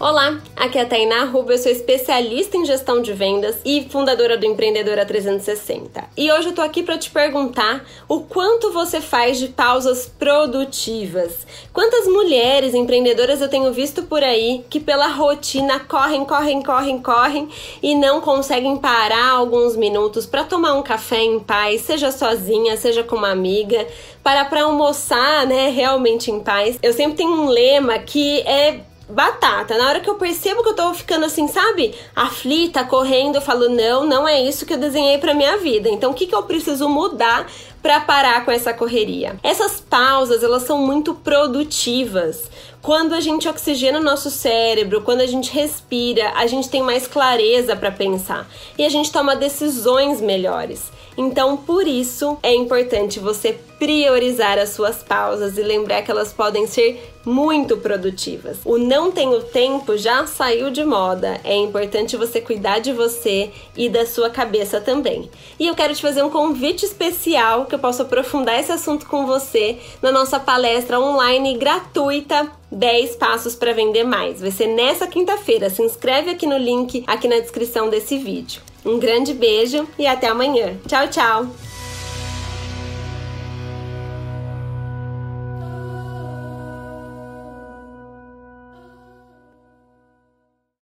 Olá, aqui é a Tainá Rubio, eu sou especialista em gestão de vendas e fundadora do Empreendedora 360. E hoje eu tô aqui para te perguntar o quanto você faz de pausas produtivas. Quantas mulheres empreendedoras eu tenho visto por aí que pela rotina correm, correm, correm, correm e não conseguem parar alguns minutos para tomar um café em paz, seja sozinha, seja com uma amiga, para para almoçar, né, realmente em paz. Eu sempre tenho um lema que é batata. Na hora que eu percebo que eu tô ficando assim, sabe, aflita, correndo, eu falo: não, não é isso que eu desenhei pra minha vida. Então, o que, que eu preciso mudar para parar com essa correria? Essas pausas, elas são muito produtivas. Quando a gente oxigena o nosso cérebro, quando a gente respira, a gente tem mais clareza para pensar e a gente toma decisões melhores. Então, por isso é importante você priorizar as suas pausas e lembrar que elas podem ser muito produtivas. O não tenho tempo já saiu de moda. É importante você cuidar de você e da sua cabeça também. E eu quero te fazer um convite especial que eu posso aprofundar esse assunto com você na nossa palestra online gratuita 10 passos para vender mais. Vai ser nessa quinta-feira. Se inscreve aqui no link aqui na descrição desse vídeo. Um grande beijo e até amanhã. Tchau, tchau!